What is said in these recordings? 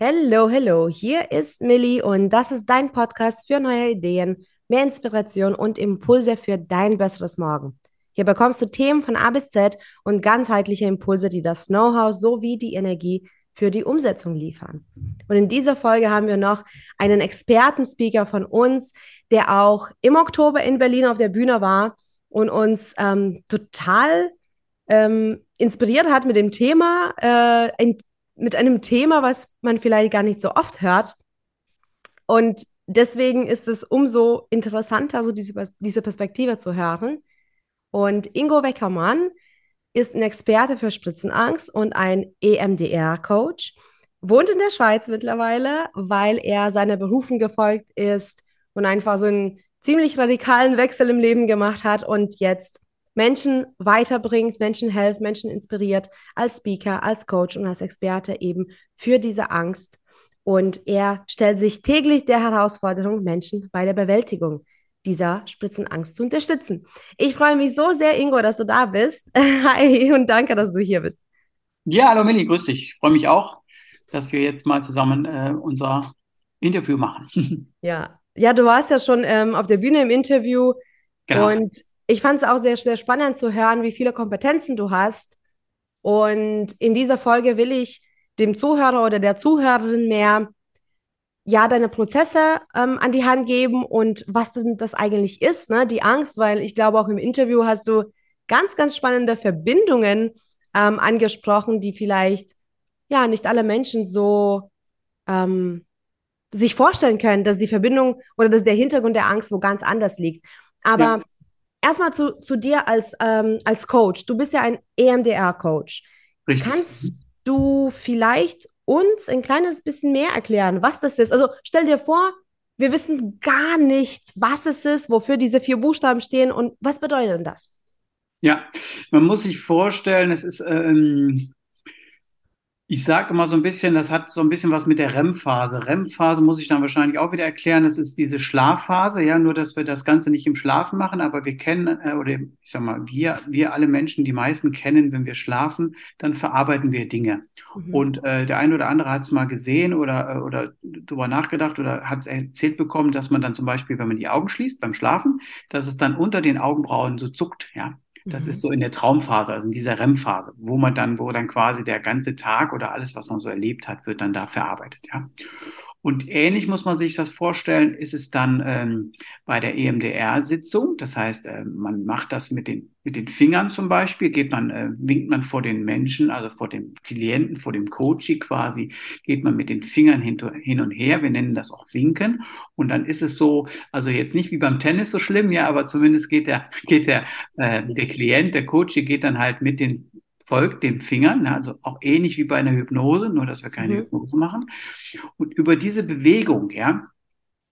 Hello, hello, hier ist Millie und das ist dein Podcast für neue Ideen, mehr Inspiration und Impulse für dein besseres Morgen. Hier bekommst du Themen von A bis Z und ganzheitliche Impulse, die das Know-how sowie die Energie für die Umsetzung liefern. Und in dieser Folge haben wir noch einen Expertenspeaker von uns, der auch im Oktober in Berlin auf der Bühne war und uns ähm, total ähm, inspiriert hat mit dem Thema, äh, mit einem Thema, was man vielleicht gar nicht so oft hört. Und deswegen ist es umso interessanter, so diese, diese Perspektive zu hören. Und Ingo Weckermann ist ein Experte für Spritzenangst und ein EMDR-Coach, wohnt in der Schweiz mittlerweile, weil er seiner Berufung gefolgt ist und einfach so einen ziemlich radikalen Wechsel im Leben gemacht hat und jetzt Menschen weiterbringt, Menschen hilft, Menschen inspiriert als Speaker, als Coach und als Experte eben für diese Angst. Und er stellt sich täglich der Herausforderung, Menschen bei der Bewältigung dieser Spritzenangst zu unterstützen. Ich freue mich so sehr, Ingo, dass du da bist. Hi und danke, dass du hier bist. Ja, hallo Milli, grüß dich. Ich freue mich auch, dass wir jetzt mal zusammen äh, unser Interview machen. ja. ja, du warst ja schon ähm, auf der Bühne im Interview genau. und ich fand es auch sehr, sehr spannend zu hören, wie viele Kompetenzen du hast. Und in dieser Folge will ich dem Zuhörer oder der Zuhörerin mehr ja deine Prozesse ähm, an die Hand geben und was denn das eigentlich ist, ne? Die Angst, weil ich glaube auch im Interview hast du ganz, ganz spannende Verbindungen ähm, angesprochen, die vielleicht ja nicht alle Menschen so ähm, sich vorstellen können, dass die Verbindung oder dass der Hintergrund der Angst wo ganz anders liegt. Aber ja erstmal zu, zu dir als, ähm, als Coach. Du bist ja ein EMDR-Coach. Kannst du vielleicht uns ein kleines bisschen mehr erklären, was das ist? Also stell dir vor, wir wissen gar nicht, was es ist, wofür diese vier Buchstaben stehen und was bedeutet denn das? Ja, man muss sich vorstellen, es ist ähm, ich sage immer so ein bisschen, das hat so ein bisschen was mit der REM-Phase. REM-Phase muss ich dann wahrscheinlich auch wieder erklären. Das ist diese Schlafphase, ja, nur dass wir das Ganze nicht im Schlafen machen, aber wir kennen, äh, oder ich sag mal, wir, wir alle Menschen, die meisten kennen, wenn wir schlafen, dann verarbeiten wir Dinge. Mhm. Und äh, der eine oder andere hat es mal gesehen oder, äh, oder drüber nachgedacht oder hat erzählt bekommen, dass man dann zum Beispiel, wenn man die Augen schließt beim Schlafen, dass es dann unter den Augenbrauen so zuckt, ja. Das mhm. ist so in der Traumphase, also in dieser REM-Phase, wo man dann, wo dann quasi der ganze Tag oder alles, was man so erlebt hat, wird dann da verarbeitet, ja. Und ähnlich muss man sich das vorstellen, ist es dann ähm, bei der EMDR-Sitzung. Das heißt, äh, man macht das mit den, mit den Fingern zum Beispiel, geht man, äh, winkt man vor den Menschen, also vor dem Klienten, vor dem Coachie quasi, geht man mit den Fingern hin, und her. Wir nennen das auch Winken. Und dann ist es so, also jetzt nicht wie beim Tennis so schlimm, ja, aber zumindest geht der, geht der, äh, der Klient, der Coachie geht dann halt mit den folgt den Fingern, also auch ähnlich wie bei einer Hypnose, nur dass wir keine mhm. Hypnose machen. Und über diese Bewegung, ja,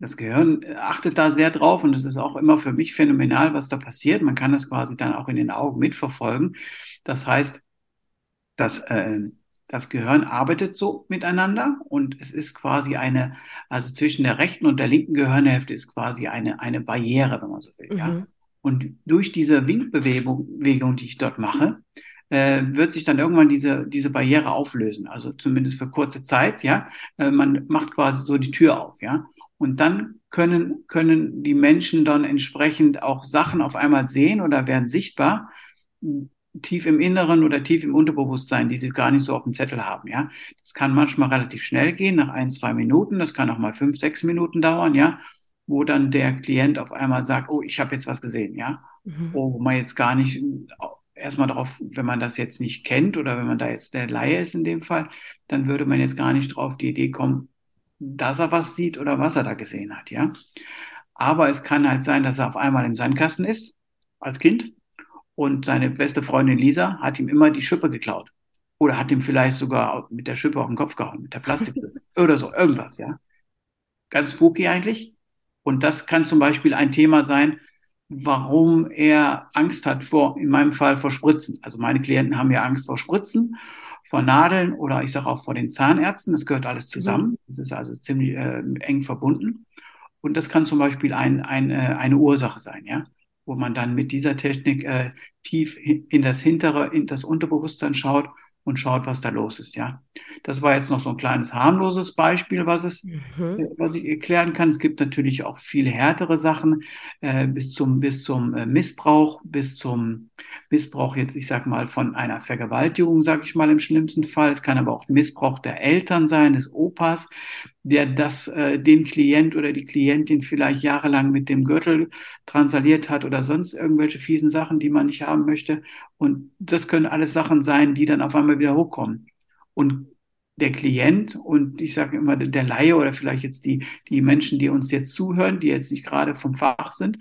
das Gehirn achtet da sehr drauf und es ist auch immer für mich phänomenal, was da passiert. Man kann das quasi dann auch in den Augen mitverfolgen. Das heißt, dass äh, das Gehirn arbeitet so miteinander und es ist quasi eine, also zwischen der rechten und der linken Gehirnhälfte ist quasi eine, eine Barriere, wenn man so will. Mhm. Ja? Und durch diese Winkbewegung, die ich dort mache, äh, wird sich dann irgendwann diese, diese Barriere auflösen. Also zumindest für kurze Zeit, ja. Äh, man macht quasi so die Tür auf, ja. Und dann können, können die Menschen dann entsprechend auch Sachen auf einmal sehen oder werden sichtbar, tief im Inneren oder tief im Unterbewusstsein, die sie gar nicht so auf dem Zettel haben, ja. Das kann manchmal relativ schnell gehen, nach ein, zwei Minuten. Das kann auch mal fünf, sechs Minuten dauern, ja wo dann der Klient auf einmal sagt, oh, ich habe jetzt was gesehen, ja, mhm. oh, wo man jetzt gar nicht erstmal darauf, wenn man das jetzt nicht kennt oder wenn man da jetzt der Laie ist in dem Fall, dann würde man jetzt gar nicht drauf die Idee kommen, dass er was sieht oder was er da gesehen hat, ja. Aber es kann halt sein, dass er auf einmal im Sandkasten ist, als Kind, und seine beste Freundin Lisa hat ihm immer die Schippe geklaut. Oder hat ihm vielleicht sogar mit der Schippe auf den Kopf gehauen, mit der Plastik oder so, irgendwas, ja. Ganz spooky eigentlich. Und das kann zum Beispiel ein Thema sein, warum er Angst hat vor, in meinem Fall vor Spritzen. Also meine Klienten haben ja Angst vor Spritzen, vor Nadeln oder ich sage auch vor den Zahnärzten. Das gehört alles zusammen. Mhm. Das ist also ziemlich äh, eng verbunden. Und das kann zum Beispiel ein, ein, äh, eine Ursache sein, ja, wo man dann mit dieser Technik äh, tief in das hintere, in das Unterbewusstsein schaut und schaut, was da los ist, ja. Das war jetzt noch so ein kleines harmloses Beispiel, was es, Mhm. äh, was ich erklären kann. Es gibt natürlich auch viel härtere Sachen, äh, bis zum, bis zum äh, Missbrauch, bis zum Missbrauch jetzt, ich sag mal, von einer Vergewaltigung, sag ich mal, im schlimmsten Fall. Es kann aber auch Missbrauch der Eltern sein, des Opas, der das, äh, den Klient oder die Klientin vielleicht jahrelang mit dem Gürtel transaliert hat oder sonst irgendwelche fiesen Sachen, die man nicht haben möchte. Und das können alles Sachen sein, die dann auf einmal wieder hochkommen. Und der Klient und ich sage immer der Laie oder vielleicht jetzt die, die Menschen, die uns jetzt zuhören, die jetzt nicht gerade vom Fach sind,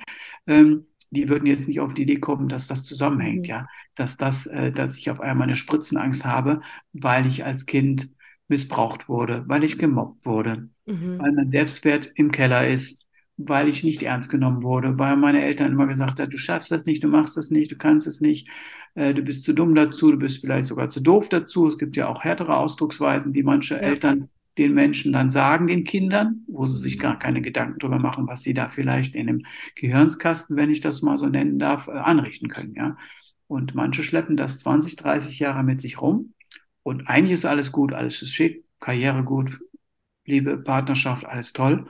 ähm, die würden jetzt nicht auf die Idee kommen, dass das zusammenhängt, Mhm. ja, dass das, äh, dass ich auf einmal eine Spritzenangst habe, weil ich als Kind missbraucht wurde, weil ich gemobbt wurde, Mhm. weil mein Selbstwert im Keller ist, weil ich nicht ernst genommen wurde, weil meine Eltern immer gesagt haben, du schaffst das nicht, du machst das nicht, du kannst es nicht, äh, du bist zu dumm dazu, du bist vielleicht sogar zu doof dazu. Es gibt ja auch härtere Ausdrucksweisen, die manche Ja. Eltern den Menschen dann sagen, den Kindern, wo sie sich gar keine Gedanken drüber machen, was sie da vielleicht in dem Gehirnskasten, wenn ich das mal so nennen darf, äh, anrichten können, ja. Und manche schleppen das 20, 30 Jahre mit sich rum und eigentlich ist alles gut, alles ist schick, Karriere gut, Liebe, Partnerschaft, alles toll.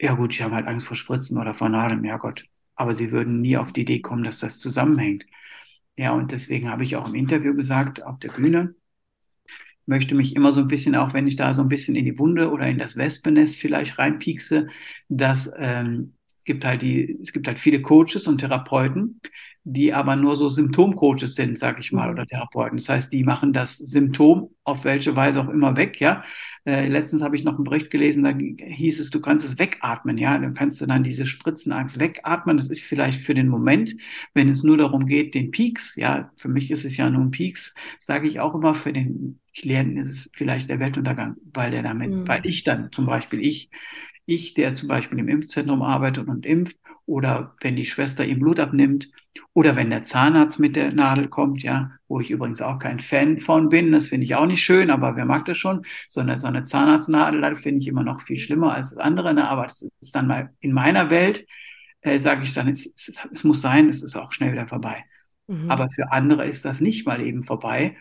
Ja gut, ich habe halt Angst vor Spritzen oder vor Nadeln, ja Gott. Aber sie würden nie auf die Idee kommen, dass das zusammenhängt. Ja, und deswegen habe ich auch im Interview gesagt, auf der Bühne, möchte mich immer so ein bisschen, auch wenn ich da so ein bisschen in die Wunde oder in das Wespennest vielleicht reinpiekse, dass ähm, es gibt halt die, es gibt halt viele Coaches und Therapeuten, die aber nur so Symptomcoaches sind, sag ich mal, Mhm. oder Therapeuten. Das heißt, die machen das Symptom auf welche Weise auch immer weg, ja. Äh, letztens habe ich noch einen Bericht gelesen, da hieß es, du kannst es wegatmen, ja. Dann kannst du dann diese Spritzenangst wegatmen. Das ist vielleicht für den Moment, wenn es nur darum geht, den Peaks, ja, für mich ist es ja nur ein Peaks, sage ich auch immer, für den Klienten ist es vielleicht der Weltuntergang, weil der damit, Mhm. weil ich dann zum Beispiel ich, ich, der zum Beispiel im Impfzentrum arbeitet und impft, oder wenn die Schwester ihm Blut abnimmt, oder wenn der Zahnarzt mit der Nadel kommt, ja, wo ich übrigens auch kein Fan von bin, das finde ich auch nicht schön, aber wer mag das schon? So eine, so eine Zahnarztnadel, das finde ich immer noch viel schlimmer als das andere, ne? aber das ist dann mal in meiner Welt, äh, sage ich dann, es, es, es muss sein, es ist auch schnell wieder vorbei. Mhm. Aber für andere ist das nicht mal eben vorbei.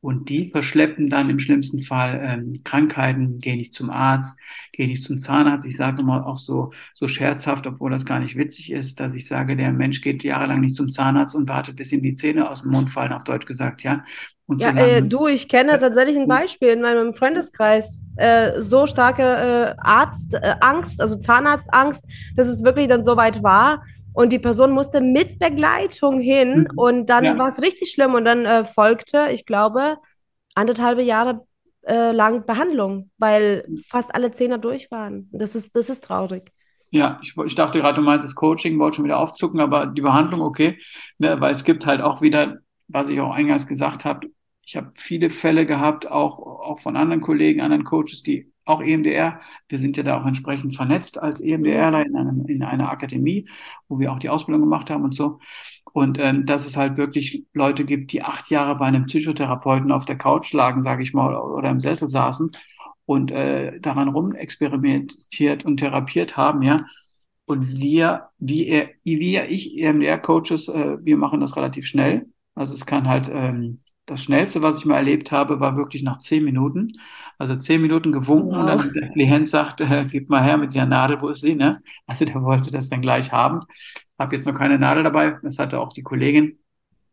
Und die verschleppen dann im schlimmsten Fall ähm, Krankheiten, gehen nicht zum Arzt, gehen nicht zum Zahnarzt. Ich sage immer auch so, so scherzhaft, obwohl das gar nicht witzig ist, dass ich sage, der Mensch geht jahrelang nicht zum Zahnarzt und wartet, bis ihm die Zähne aus dem Mund fallen, auf Deutsch gesagt, ja. Und Ja, solange, äh, du, ich kenne tatsächlich ein Beispiel in meinem Freundeskreis. Äh, so starke äh, Arztangst, also Zahnarztangst, dass es wirklich dann so weit war. Und die Person musste mit Begleitung hin Mhm. und dann Ja. war es richtig schlimm und dann äh, folgte, ich glaube, anderthalb Jahre äh, lang Behandlung, weil fast alle Zähne durch waren. Das ist, das ist traurig. Ja, ich, ich dachte gerade, du meinst das Coaching, wollte schon wieder aufzucken, aber die Behandlung, okay, ne, weil es gibt halt auch wieder, was ich auch eingangs gesagt habe, ich habe viele Fälle gehabt, auch, auch von anderen Kollegen, anderen Coaches, die auch EMDR, wir sind ja da auch entsprechend vernetzt als EMDRler in, einem, in einer Akademie, wo wir auch die Ausbildung gemacht haben und so. Und ähm, dass es halt wirklich Leute gibt, die acht Jahre bei einem Psychotherapeuten auf der Couch lagen, sage ich mal, oder im Sessel saßen und äh, daran rumexperimentiert und therapiert haben, ja. Und wir, wie er, wir, ich, EMDR-Coaches, äh, wir machen das relativ schnell. Also es kann halt, ähm, das Schnellste, was ich mal erlebt habe, war wirklich nach zehn Minuten. Also zehn Minuten gewunken und Wow. dann der Klient sagt, äh, gib mal her mit der Nadel, wo ist sie, ne? Also der wollte das dann gleich haben. Habe jetzt noch keine Nadel dabei. Das hatte auch die Kollegin,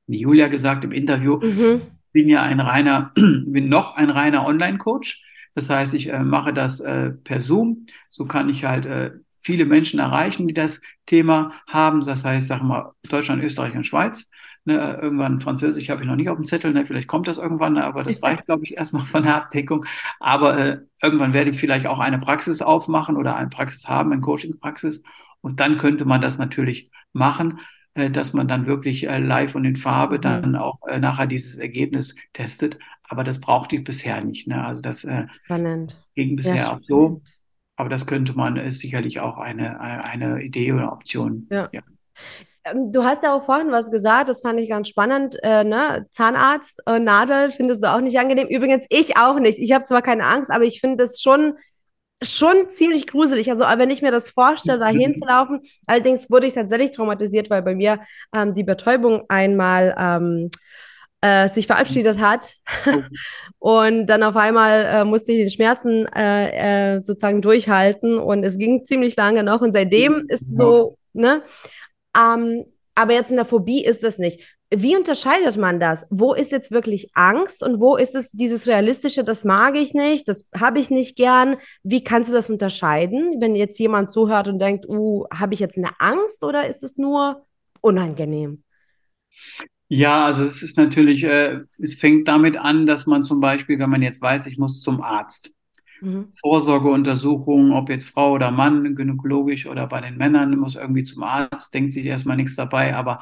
die Julia, gesagt im Interview Mhm. bin ja ein reiner, bin noch ein reiner Online-Coach. Das heißt, ich äh, mache das äh, per Zoom. So kann ich halt äh, viele Menschen erreichen, die das Thema haben. Das heißt, sag mal, Deutschland, Österreich und Schweiz. Ne, irgendwann Französisch habe ich noch nicht auf dem Zettel. Ne, vielleicht kommt das irgendwann, ne, aber das reicht, glaube ich, erstmal von der Abdeckung. Aber äh, irgendwann werde ich vielleicht auch eine Praxis aufmachen oder eine Praxis haben, eine Coaching-Praxis. Und dann könnte man das natürlich machen äh, dass man dann wirklich äh, live und in Farbe Mhm. dann auch äh, nachher dieses Ergebnis testet. Aber das brauchte ich bisher nicht. Ne? Also das äh, ging bisher Ja, auch so. Aber das könnte man, ist sicherlich auch eine, eine Idee oder Option. Ja. Ja. Ähm, Du hast ja auch vorhin was gesagt, das fand ich ganz spannend, äh, ne? Zahnarzt, äh, Nadel findest du auch nicht angenehm. Übrigens, ich auch nicht. Ich habe zwar keine Angst, aber ich finde es schon schon ziemlich gruselig. Also, wenn ich mir das vorstelle, da hinzulaufen, allerdings wurde ich tatsächlich traumatisiert, weil bei mir ähm, die Betäubung einmal ähm, äh, sich verabschiedet hat. Oh. und dann auf einmal äh, musste ich den Schmerzen äh, äh, sozusagen durchhalten und es ging ziemlich lange noch und seitdem ist so, ne? Ähm, aber jetzt in der Phobie ist das nicht. Wie unterscheidet man das? Wo ist jetzt wirklich Angst und wo ist es dieses realistische, das mag ich nicht, das habe ich nicht gern? Wie kannst du das unterscheiden, wenn jetzt jemand zuhört und denkt, uh, habe ich jetzt eine Angst oder ist es nur unangenehm? Ja, also es ist natürlich, äh, es fängt damit an, dass man zum Beispiel, wenn man jetzt weiß, ich muss zum Arzt, Mhm. Vorsorgeuntersuchungen, ob jetzt Frau oder Mann, gynäkologisch oder bei den Männern, muss irgendwie zum Arzt, denkt sich erstmal nichts dabei, aber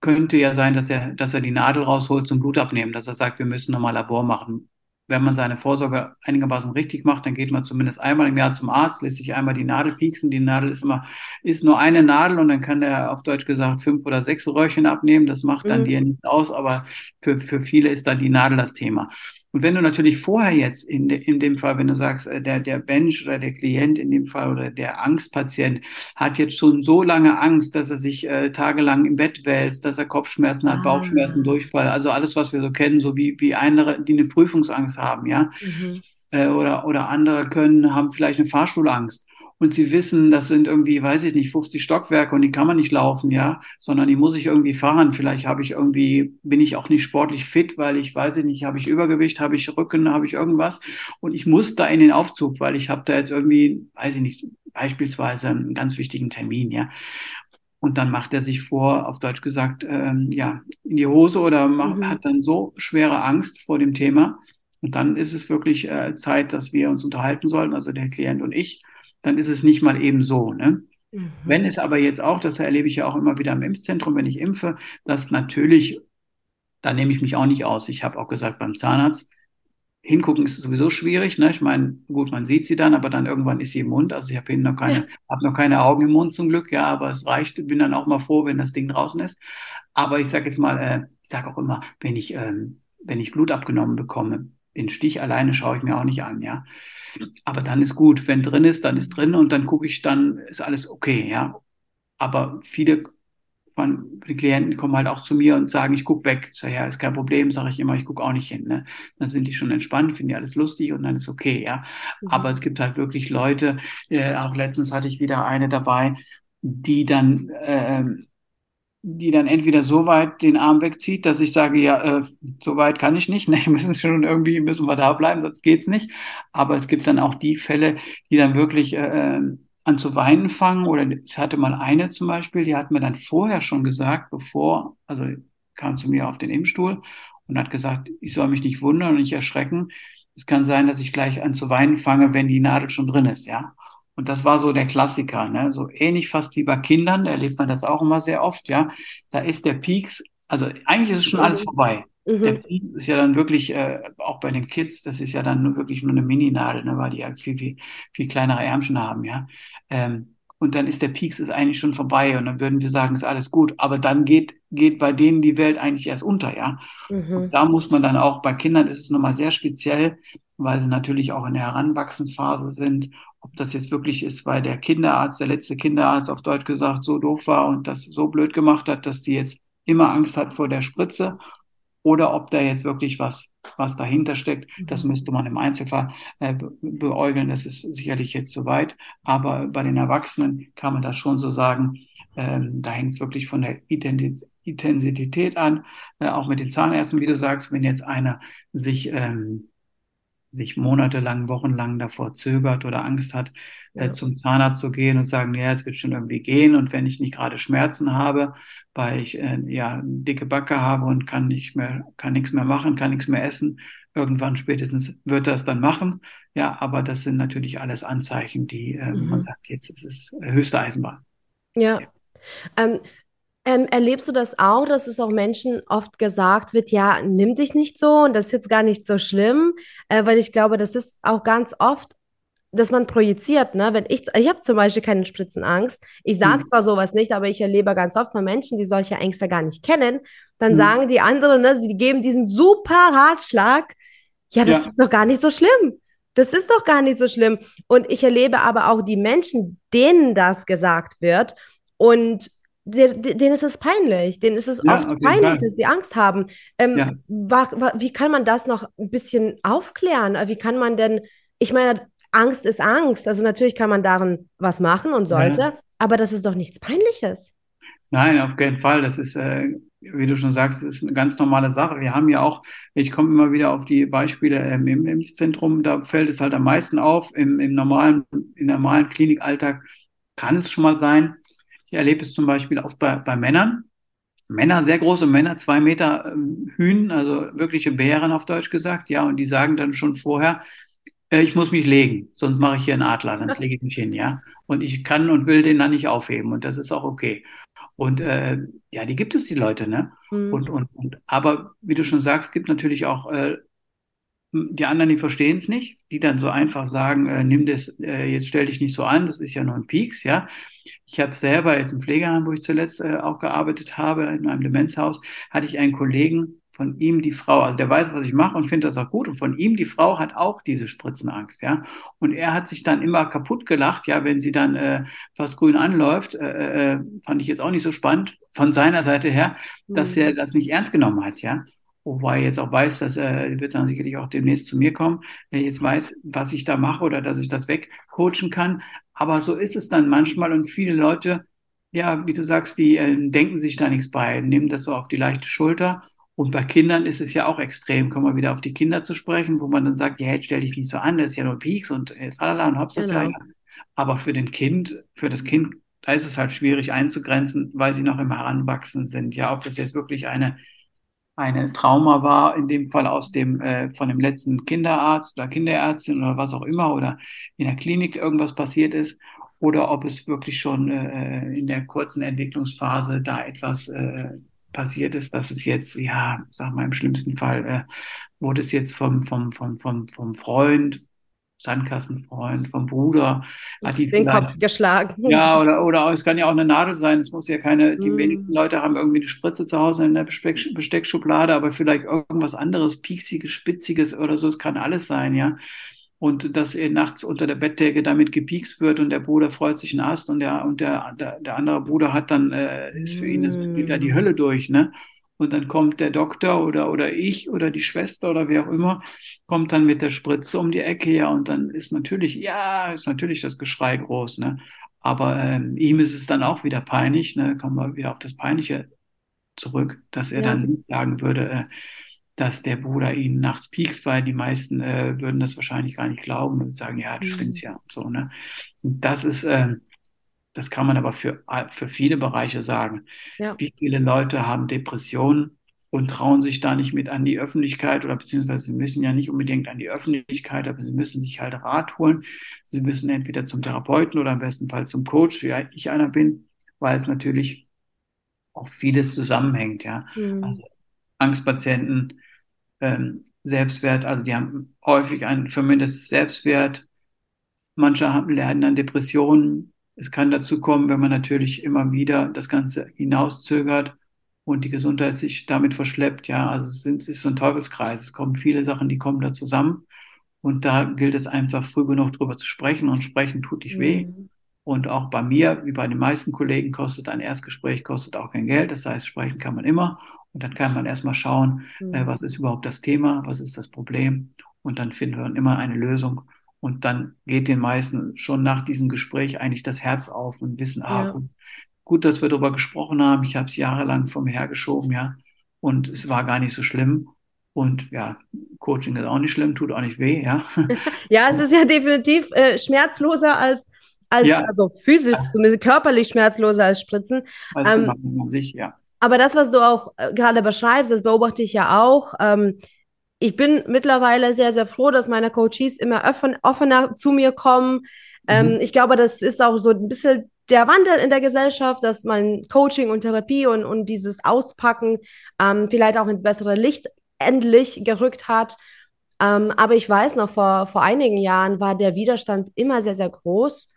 könnte ja sein, dass er, dass er die Nadel rausholt zum Blut abnehmen, dass er sagt, wir müssen nochmal Labor machen. Wenn man seine Vorsorge einigermaßen richtig macht, dann geht man zumindest einmal im Jahr zum Arzt, lässt sich einmal die Nadel pieksen. Die Nadel ist immer, ist nur eine Nadel und dann kann er auf Deutsch gesagt fünf oder sechs Röhrchen abnehmen. Das macht dann Mhm. dir nichts aus, aber für, für viele ist dann die Nadel das Thema. Und wenn du natürlich vorher jetzt in, de, in dem Fall, wenn du sagst, äh, der, der Mensch oder der Klient in dem Fall oder der Angstpatient hat jetzt schon so lange Angst, dass er sich äh, tagelang im Bett wälzt, dass er Kopfschmerzen hat, Ah. Bauchschmerzen, Durchfall, also alles, was wir so kennen, so wie, wie andere, die eine Prüfungsangst haben, ja. Mhm. Äh, oder, oder andere können, haben vielleicht eine Fahrstuhlangst. Und sie wissen, das sind irgendwie, weiß ich nicht, 50 Stockwerke und die kann man nicht laufen, ja, sondern die muss ich irgendwie fahren. Vielleicht habe ich irgendwie, bin ich auch nicht sportlich fit, weil ich weiß ich nicht, habe ich Übergewicht, habe ich Rücken, habe ich irgendwas und ich muss da in den Aufzug, weil ich habe da jetzt irgendwie, weiß ich nicht, beispielsweise einen ganz wichtigen Termin, ja. Und dann macht er sich vor, auf Deutsch gesagt, ähm, ja, in die Hose oder macht, Mhm. hat dann so schwere Angst vor dem Thema. Und dann ist es wirklich äh, Zeit, dass wir uns unterhalten sollten, also der Klient und ich. Dann ist es nicht mal eben so. Ne? Mhm. Wenn es aber jetzt auch, das erlebe ich ja auch immer wieder im Impfzentrum, wenn ich impfe, dass natürlich, da nehme ich mich auch nicht aus. Ich habe auch gesagt beim Zahnarzt, hingucken ist sowieso schwierig. Ne? Ich meine, gut, man sieht sie dann, aber dann irgendwann ist sie im Mund. Also ich habe noch keine, habe noch keine Augen im Mund zum Glück, ja, aber es reicht. Bin dann auch mal froh, wenn das Ding draußen ist. Aber ich sage jetzt mal, äh, ich sage auch immer, wenn ich, ähm, wenn ich Blut abgenommen bekomme, den Stich alleine schaue ich mir auch nicht an, ja. Aber dann ist gut. Wenn drin ist, dann ist drin und dann gucke ich, dann ist alles okay, ja. Aber viele von den Klienten kommen halt auch zu mir und sagen, ich gucke weg. Ich sage, ja, ist kein Problem, sage ich immer, ich gucke auch nicht hin. Ne? Dann sind die schon entspannt, finden die alles lustig und dann ist okay, ja. Mhm. Aber es gibt halt wirklich Leute, äh, auch letztens hatte ich wieder eine dabei, die dann, äh, die dann entweder so weit den Arm wegzieht, dass ich sage, ja, äh, so weit kann ich nicht, ne? müssen schon irgendwie, müssen wir da bleiben, sonst geht's nicht. Aber es gibt dann auch die Fälle, die dann wirklich äh, an zu weinen fangen. Oder es hatte mal eine zum Beispiel, die hat mir dann vorher schon gesagt, bevor, also kam zu mir auf den Impfstuhl und hat gesagt, ich soll mich nicht wundern und nicht erschrecken. Es kann sein, dass ich gleich an zu weinen fange, wenn die Nadel schon drin ist, ja. Und das war so der Klassiker, ne? So ähnlich fast wie bei Kindern, da erlebt man das auch immer sehr oft, ja. Da ist der Peaks, also eigentlich ist es schon alles vorbei. Der Mhm. Peak ist ja dann wirklich, äh, auch bei den Kids, das ist ja dann nur wirklich nur eine Mini-Nadel, ne, weil die ja viel, viel, viel kleinere Ärmchen haben, ja. Ähm, und dann ist der Peaks ist eigentlich schon vorbei und dann würden wir sagen, ist alles gut. Aber dann geht, geht bei denen die Welt eigentlich erst unter, ja. Mhm. Und da muss man dann auch, bei Kindern ist es nochmal sehr speziell, weil sie natürlich auch in der Heranwachsensphase sind. Ob das jetzt wirklich ist, weil der Kinderarzt, der letzte Kinderarzt auf Deutsch gesagt, so doof war und das so blöd gemacht hat, dass die jetzt immer Angst hat vor der Spritze oder ob da jetzt wirklich was, was dahinter steckt. Das Mhm. müsste man im Einzelfall äh, be beäugeln. Das ist sicherlich jetzt zu weit. Aber bei den Erwachsenen kann man das schon so sagen. Ähm, da hängt es wirklich von der Identität Intensität an, äh, auch mit den Zahnärzten, wie du sagst, wenn jetzt einer sich, ähm, sich monatelang, wochenlang davor zögert oder Angst hat, äh, Ja. zum Zahnarzt zu gehen und sagen, ja, es wird schon irgendwie gehen und wenn ich nicht gerade Schmerzen habe, weil ich äh, ja dicke Backe habe und kann nicht mehr, kann nichts mehr machen, kann nichts mehr essen, irgendwann spätestens wird er es dann machen. Ja, aber das sind natürlich alles Anzeichen, die äh, Mhm. man sagt, jetzt ist es höchste Eisenbahn. Ja. Ähm, ähm, erlebst du das auch, dass es auch Menschen oft gesagt wird, ja, nimm dich nicht so und das ist jetzt gar nicht so schlimm, äh, weil ich glaube, das ist auch ganz oft, dass man projiziert, ne? Wenn ich, ich habe zum Beispiel keine Spritzenangst, ich sage Hm. zwar sowas nicht, aber ich erlebe ganz oft von Menschen, die solche Ängste gar nicht kennen, dann Hm. sagen die anderen, ne, sie geben diesen super Ratschlag, ja, das Ja. ist doch gar nicht so schlimm. Das ist doch gar nicht so schlimm. Und ich erlebe aber auch die Menschen, denen das gesagt wird und denen ist es peinlich, denen ist es ja, oft peinlich, dass die Angst haben. Ähm, ja. wie kann man das noch ein bisschen aufklären? Wie kann man denn, ich meine, Angst ist Angst. Also natürlich kann man darin was machen und sollte, ja. aber das ist doch nichts Peinliches. Nein, auf keinen Fall. Das ist, äh, wie du schon sagst, das ist eine ganz normale Sache. Wir haben ja auch, ich komme immer wieder auf die Beispiele ähm, im Impfzentrum, da fällt es halt am meisten auf. Im, im normalen, im normalen Klinikalltag kann es schon mal sein. Ich erlebe es zum Beispiel auch bei, bei Männern. Männer, sehr große Männer, zwei Meter ähm, Hühn, also wirkliche Bären auf Deutsch gesagt, ja, und die sagen dann schon vorher, äh, ich muss mich legen, sonst mache ich hier einen Adler, dann lege ich mich hin, ja. Und ich kann und will den dann nicht aufheben und das ist auch okay. Und äh, ja, die gibt es, die Leute, ne? Mhm. Und, und, und, aber wie du schon sagst, gibt natürlich auch äh, die anderen, die verstehen es nicht, die dann so einfach sagen, äh, nimm das, äh, jetzt stell dich nicht so an, das ist ja nur ein Peaks, ja. Ich habe selber jetzt im Pflegeheim, wo ich zuletzt äh, auch gearbeitet habe, in einem Demenzhaus, hatte ich einen Kollegen, von ihm die Frau, also der weiß, was ich mache und findet das auch gut. Und von ihm die Frau hat auch diese Spritzenangst, ja. Und er hat sich dann immer kaputt gelacht, ja, wenn sie dann äh, fast grün anläuft, äh, äh, fand ich jetzt auch nicht so spannend von seiner Seite her, dass mhm. er das nicht ernst genommen hat, ja. Wobei er jetzt auch weiß, dass er wird dann sicherlich auch demnächst zu mir kommen, er jetzt weiß, was ich da mache oder dass ich das wegcoachen kann. Aber so ist es dann manchmal und viele Leute, ja, wie du sagst, die äh, denken sich da nichts bei, nehmen das so auf die leichte Schulter und bei Kindern ist es ja auch extrem, kommen wir wieder auf die Kinder zu sprechen, wo man dann sagt, ja, jetzt stell dich nicht so an, das ist ja nur Peaks und salala und hops, genau. ja. Aber für den Kind, für das Kind, da ist es halt schwierig einzugrenzen, weil sie noch im Heranwachsen sind. Ja, ob das jetzt wirklich eine, eine Trauma war, in dem Fall aus dem, äh, von dem letzten Kinderarzt oder Kinderärztin oder was auch immer, oder in der Klinik irgendwas passiert ist, oder ob es wirklich schon äh, in der kurzen Entwicklungsphase da etwas äh, passiert ist, dass es jetzt, ja, sag mal, im schlimmsten Fall äh, wurde es jetzt vom, vom, vom, vom, vom Freund, Sandkassenfreund, vom Bruder, hat die den Kopf geschlagen. Ja, oder, oder es kann ja auch eine Nadel sein. Es muss ja keine, die mm. wenigsten Leute haben irgendwie eine Spritze zu Hause in der Besteck, Besteckschublade, aber vielleicht irgendwas anderes, pieksiges, spitziges oder so. Es kann alles sein, ja und dass er nachts unter der Bettdecke damit gepiekst wird und der Bruder freut sich einen Ast und der und der, der, der andere Bruder hat dann äh, ist für ihn das geht da die Hölle durch, ne? Und dann kommt der Doktor oder oder ich oder die Schwester oder wer auch immer kommt dann mit der Spritze um die Ecke ja und dann ist natürlich ja ist natürlich das Geschrei groß, ne? Aber ähm, ihm ist es dann auch wieder peinlich, ne? Kommen wir wieder auf das Peinliche zurück, dass er ja. dann sagen würde, äh, dass der Bruder ihn nachts piekst, weil die meisten äh, würden das wahrscheinlich gar nicht glauben und sagen, ja, du mhm. spinnst ja und so. Ne? Und das ist, äh, das kann man aber für, für viele Bereiche sagen. Ja. Wie viele Leute haben Depressionen und trauen sich da nicht mit an die Öffentlichkeit oder beziehungsweise sie müssen ja nicht unbedingt an die Öffentlichkeit, aber sie müssen sich halt Rat holen. Sie müssen entweder zum Therapeuten oder im besten Fall zum Coach, wie ich einer bin, weil es natürlich auch vieles zusammenhängt, ja. Mhm. Also Angstpatienten ähm, Selbstwert, also die haben häufig ein vermindertes Selbstwert. Manche haben, lernen an Depressionen. Es kann dazu kommen, wenn man natürlich immer wieder das Ganze hinauszögert und die Gesundheit sich damit verschleppt. Ja, also es, sind, es ist so ein Teufelskreis. Es kommen viele Sachen, die kommen da zusammen. Und da gilt es einfach früh genug drüber zu sprechen und sprechen tut nicht weh. Mhm. Und auch bei mir, wie bei den meisten Kollegen, kostet ein Erstgespräch, kostet auch kein Geld. Das heißt, sprechen kann man immer. Und dann kann man erstmal schauen, mhm. äh, was ist überhaupt das Thema, was ist das Problem. Und dann finden wir immer eine Lösung. Und dann geht den meisten schon nach diesem Gespräch eigentlich das Herz auf und wissen, ah, ja. gut, gut, dass wir darüber gesprochen haben. Ich habe es jahrelang vor mir hergeschoben, ja. Und es war gar nicht so schlimm. Und ja, Coaching ist auch nicht schlimm, tut auch nicht weh, ja. ja, es ist ja definitiv äh, schmerzloser als als ja. also physisch, zumindest körperlich schmerzloser als Spritzen. Also ähm, sich, ja. Aber das, was du auch äh, gerade beschreibst, das beobachte ich ja auch. Ähm, ich bin mittlerweile sehr, sehr froh, dass meine Coaches immer offen, offener zu mir kommen. Ähm, mhm. Ich glaube, das ist auch so ein bisschen der Wandel in der Gesellschaft, dass man Coaching und Therapie und, und dieses Auspacken ähm, vielleicht auch ins bessere Licht endlich gerückt hat. Ähm, aber ich weiß noch, vor, vor einigen Jahren war der Widerstand immer sehr, sehr groß.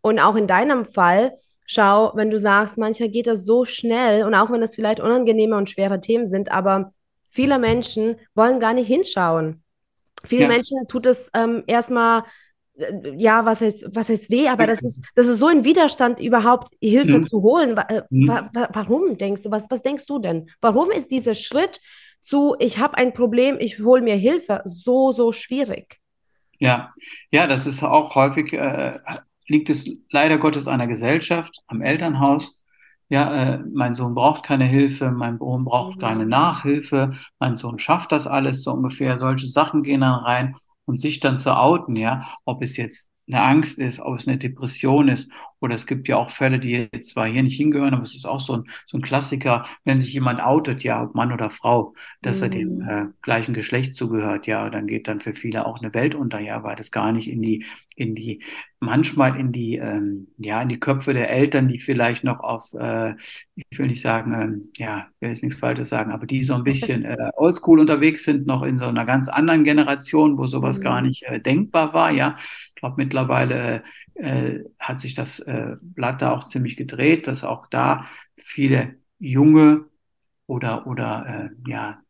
Und auch in deinem Fall, schau, wenn du sagst, mancher geht das so schnell und auch wenn es vielleicht unangenehme und schwere Themen sind, aber viele Menschen wollen gar nicht hinschauen. Vielen Ja. Menschen tut es ähm, erstmal, äh, ja, was heißt, was heißt weh, aber das ist, das ist so ein Widerstand, überhaupt Hilfe Mhm. zu holen. Äh, Mhm. wa wa warum denkst du, was, was denkst du denn? Warum ist dieser Schritt zu, ich habe ein Problem, ich hole mir Hilfe, so, so schwierig? Ja, ja, das ist auch häufig, äh, liegt es leider Gottes an der Gesellschaft, am Elternhaus. Ja, äh, mein Sohn braucht keine Hilfe, mein Sohn braucht keine Mhm. Nachhilfe, mein Sohn schafft das alles so ungefähr. Solche Sachen gehen dann rein und sich dann zu outen, ja, ob es jetzt eine Angst ist, ob es eine Depression ist oder es gibt ja auch Fälle, die jetzt zwar hier nicht hingehören, aber es ist auch so ein, so ein Klassiker, wenn sich jemand outet, ja, ob Mann oder Frau, dass er dem Mhm. äh, gleichen Geschlecht zugehört, ja, dann geht dann für viele auch eine Welt unter, ja, weil das gar nicht in die, in die, manchmal in die, ähm, ja, in die Köpfe der Eltern, die vielleicht noch auf, äh, ich will nicht sagen, ähm, ja, ich will jetzt nichts Falsches sagen, aber die so ein bisschen äh, oldschool unterwegs sind, noch in so einer ganz anderen Generation, wo sowas gar Mhm. nicht äh, denkbar war, ja. Glaube, mittlerweile äh, hat sich das äh, Blatt da auch ziemlich gedreht, dass auch da viele junge oder, oder äh, ja,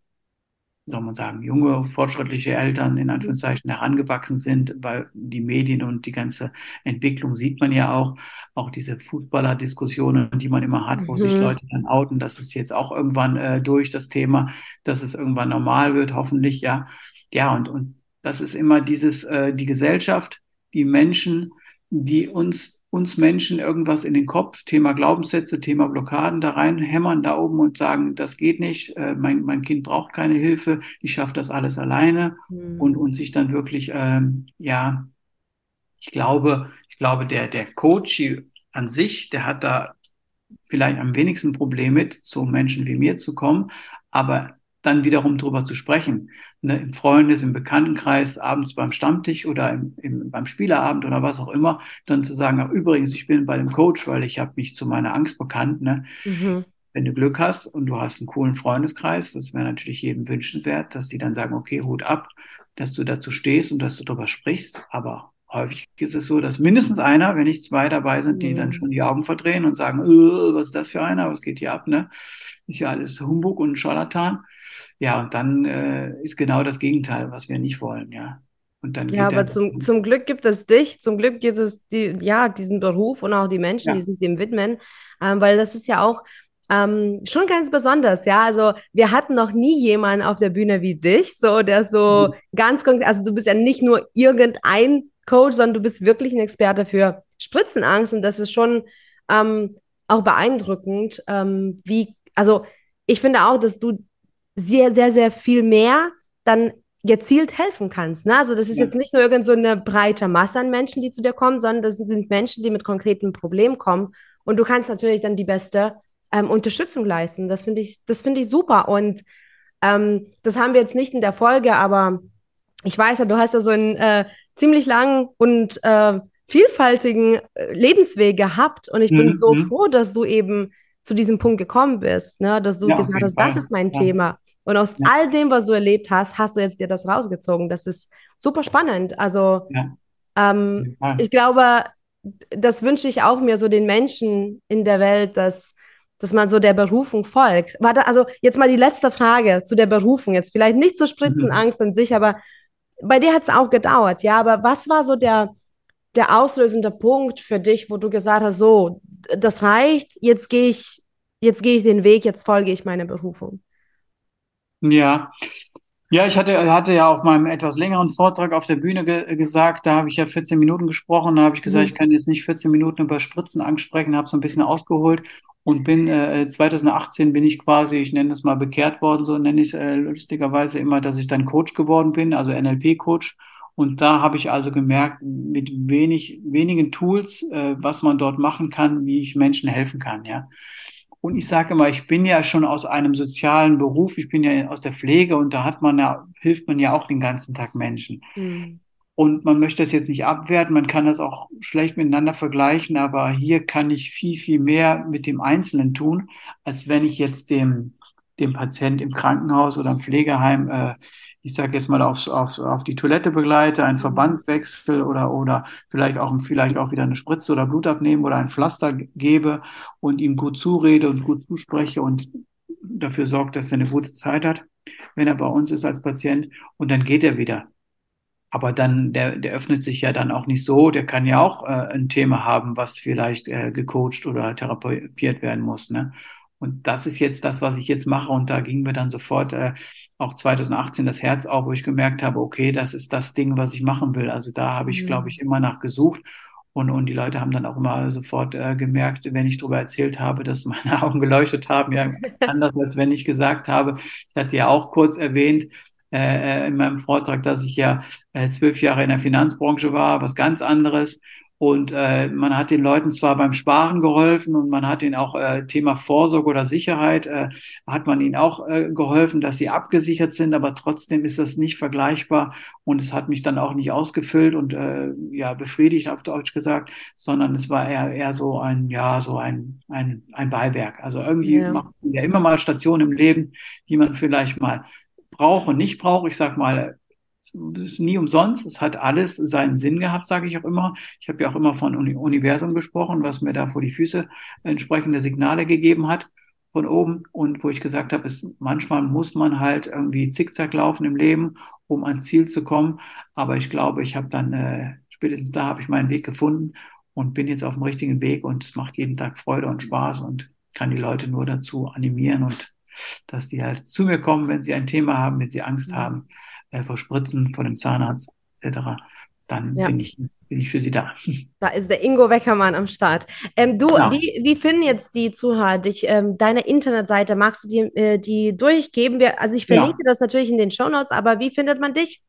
soll man sagen, junge, fortschrittliche Eltern in Anführungszeichen herangewachsen sind, weil die Medien und die ganze Entwicklung sieht man ja auch, auch diese Fußballer-Diskussionen, die man immer hat, wo sich Mhm. Leute dann outen, das ist jetzt auch irgendwann äh, durch das Thema, dass es irgendwann normal wird, hoffentlich, ja. Ja, und, und das ist immer dieses, äh, die Gesellschaft, die Menschen, die uns, uns Menschen irgendwas in den Kopf, Thema Glaubenssätze, Thema Blockaden da reinhämmern da oben und sagen, das geht nicht, äh, mein, mein Kind braucht keine Hilfe, ich schaffe das alles alleine und, Mhm. und sich dann wirklich, ähm, ja, ich glaube, ich glaube, der, der Coach an sich, der hat da vielleicht am wenigsten Problem mit, zu Menschen wie mir zu kommen, aber dann wiederum drüber zu sprechen, ne, im Freundes-, im Bekanntenkreis, abends beim Stammtisch oder im, im, beim Spieleabend oder was auch immer, dann zu sagen, ach, übrigens, ich bin bei dem Coach, weil ich habe mich zu meiner Angst bekannt. Ne? Mhm. Wenn du Glück hast und du hast einen coolen Freundeskreis, das wäre natürlich jedem wünschenswert, dass die dann sagen, okay, Hut ab, dass du dazu stehst und dass du darüber sprichst, aber Häufig ist es so, dass mindestens einer, wenn nicht zwei dabei sind, die dann Mhm. schon die Augen verdrehen und sagen, äh, was ist das für einer, was geht hier ab, ne? Ist ja alles Humbug und Scharlatan. Ja, und dann äh, ist genau das Gegenteil, was wir nicht wollen, ja. Und dann Ja, aber zum, zum Glück gibt es dich, zum Glück gibt es die, ja, diesen Beruf und auch die Menschen, die ja, sich dem widmen, ähm, weil das ist ja auch ähm, schon ganz besonders, ja. Also wir hatten noch nie jemanden auf der Bühne wie dich, so der so ganz konkret, also du bist ja nicht nur irgendein Coach, sondern du bist wirklich ein Experte für Spritzenangst und das ist schon ähm, auch beeindruckend, ähm, wie, also ich finde auch, dass du sehr, sehr, sehr viel mehr dann gezielt helfen kannst. Ne? Also das ist ja, jetzt nicht nur irgend so eine breite Masse an Menschen, die zu dir kommen, sondern das sind Menschen, die mit konkreten Problemen kommen. Und du kannst natürlich dann die beste ähm, Unterstützung leisten. Das finde ich, das finde ich super. Und ähm, das haben wir jetzt nicht in der Folge, aber ich weiß ja, du hast ja so einen äh, ziemlich langen und äh, vielfältigen äh, Lebensweg gehabt. Und ich bin mhm, so mhm. froh, dass du eben zu diesem Punkt gekommen bist, ne? dass du ja, gesagt hast, das Fall. ist mein Ja, Thema. Und aus ja, all dem, was du erlebt hast, hast du jetzt dir das rausgezogen. Das ist super spannend. Also ja, ähm, ich glaube, das wünsche ich auch mir so den Menschen in der Welt, dass, dass man so der Berufung folgt. Warte, also jetzt mal die letzte Frage zu der Berufung. Jetzt vielleicht nicht zur Mhm. Spritzenangst an sich, aber bei dir hat es auch gedauert, ja. Aber was war so der, der auslösende Punkt für dich, wo du gesagt hast, so, das reicht, jetzt gehe ich, jetzt gehe ich den Weg, jetzt folge ich meiner Berufung? Ja, ja, ich hatte, hatte ja auf meinem etwas längeren Vortrag auf der Bühne ge gesagt, da habe ich ja 14 Minuten gesprochen, da habe ich gesagt, ich Mhm. kann jetzt nicht 14 Minuten über Spritzenangst sprechen, habe so ein bisschen ausgeholt und bin äh, 2018 bin ich quasi, ich nenne es mal bekehrt worden, so nenne ich es äh, lustigerweise immer, dass ich dann Coach geworden bin, also NLP-Coach. Und da habe ich also gemerkt, mit wenig, wenigen Tools, äh, was man dort machen kann, wie ich Menschen helfen kann, ja. Und ich sage immer, ich bin ja schon aus einem sozialen Beruf, ich bin ja aus der Pflege und da hat man ja, hilft man ja auch den ganzen Tag Menschen. Mhm. Und man möchte das jetzt nicht abwerten, man kann das auch schlecht miteinander vergleichen, aber hier kann ich viel, viel mehr mit dem Einzelnen tun, als wenn ich jetzt dem, dem Patient im Krankenhaus oder im Pflegeheim, äh, ich sage jetzt mal, aufs, aufs, auf die Toilette begleite, einen Mhm. Verbandwechsel oder, oder vielleicht auch, vielleicht auch wieder eine Spritze oder Blut abnehmen oder ein Pflaster gebe und ihm gut zurede und gut zuspreche und dafür sorgt, dass er eine gute Zeit hat, wenn er bei uns ist als Patient und dann geht er wieder. aber dann, der, der öffnet sich ja dann auch nicht so, der kann ja auch äh, ein Thema haben, was vielleicht äh, gecoacht oder therapiert werden muss. Ne? Und das ist jetzt das, was ich jetzt mache. Und da ging mir dann sofort äh, auch 2018 das Herz auf, wo ich gemerkt habe, okay, das ist das Ding, was ich machen will. Also da habe ich, mhm. glaube ich, immer nach gesucht. Und, und die Leute haben dann auch immer sofort äh, gemerkt, wenn ich darüber erzählt habe, dass meine Augen geleuchtet haben. Ja, anders als wenn ich gesagt habe. Ich hatte ja auch kurz erwähnt, äh, äh, in meinem Vortrag, dass ich ja äh, zwölf Jahre in der Finanzbranche war, was ganz anderes. Und äh, man hat den Leuten zwar beim Sparen geholfen und man hat ihnen auch äh, Thema Vorsorge oder Sicherheit, äh, hat man ihnen auch äh, geholfen, dass sie abgesichert sind, aber trotzdem ist das nicht vergleichbar und es hat mich dann auch nicht ausgefüllt und äh, ja befriedigt auf Deutsch gesagt, sondern es war eher eher so ein ja so ein ein, ein Beiwerk. Also irgendwie ja. macht man ja immer mal Stationen im Leben, die man vielleicht mal brauche und nicht brauche. Ich sage mal, es ist nie umsonst. Es hat alles seinen Sinn gehabt, sage ich auch immer. Ich habe ja auch immer von Universum gesprochen, was mir da vor die Füße entsprechende Signale gegeben hat von oben und wo ich gesagt habe, ist, manchmal muss man halt irgendwie zickzack laufen im Leben, um ans Ziel zu kommen. Aber ich glaube, ich habe dann äh, spätestens da habe ich meinen Weg gefunden und bin jetzt auf dem richtigen Weg und es macht jeden Tag Freude und Spaß und kann die Leute nur dazu animieren und dass die halt zu mir kommen, wenn sie ein Thema haben, wenn sie Angst haben äh, vor Spritzen, vor dem Zahnarzt etc., dann ja. bin, ich, bin ich für sie da. Da ist der Ingo Weckermann am Start. Ähm, du, genau. wie, wie finden jetzt die Zuhörer dich? Ähm, deine Internetseite, magst du die, äh, die durchgeben? Wir, also ich verlinke ja. das natürlich in den Show Notes, aber wie findet man dich?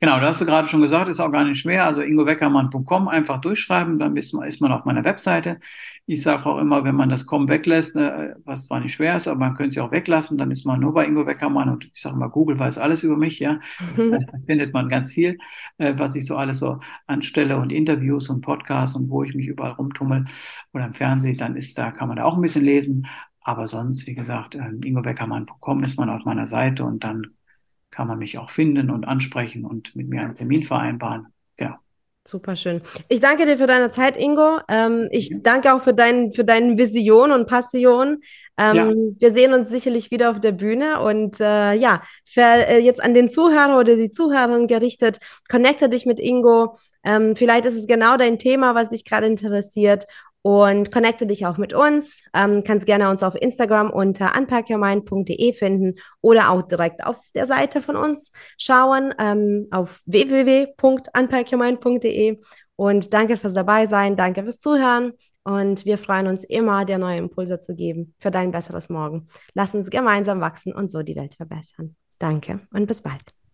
Genau, da hast du gerade schon gesagt, ist auch gar nicht schwer. Also ingoweckermann.com einfach durchschreiben, dann ist man, auf meiner Webseite. Ich sage auch immer, wenn man das Com weglässt, ne, was zwar nicht schwer ist, aber man könnte es ja auch weglassen, dann ist man nur bei Ingo Weckermann und ich sage immer, Google weiß alles über mich, ja. Das, da findet man ganz viel, äh, was ich so alles so anstelle und Interviews und Podcasts und wo ich mich überall rumtummel oder im Fernsehen, dann ist da, kann man da auch ein bisschen lesen. Aber sonst, wie gesagt, äh, ingoweckermann.com ist man auf meiner Seite und dann kann man mich auch finden und ansprechen und mit mir einen Termin vereinbaren. Genau. Super schön. Ich danke dir für deine Zeit, Ingo. Ähm, ich ja. danke auch für, dein, für deine Vision und Passion. Ähm, ja. Wir sehen uns sicherlich wieder auf der Bühne. Und äh, ja, für, äh, jetzt an den Zuhörer oder die Zuhörerin gerichtet, connecte dich mit Ingo. Ähm, vielleicht ist es genau dein Thema, was dich gerade interessiert und connecte dich auch mit uns. Ähm, kannst gerne uns auf Instagram unter unpackyourmind.de finden oder auch direkt auf der Seite von uns schauen ähm, auf www.unpackyourmind.de. Und danke fürs dabei sein, danke fürs Zuhören. Und wir freuen uns immer, dir neue Impulse zu geben für dein besseres Morgen. Lass uns gemeinsam wachsen und so die Welt verbessern. Danke und bis bald.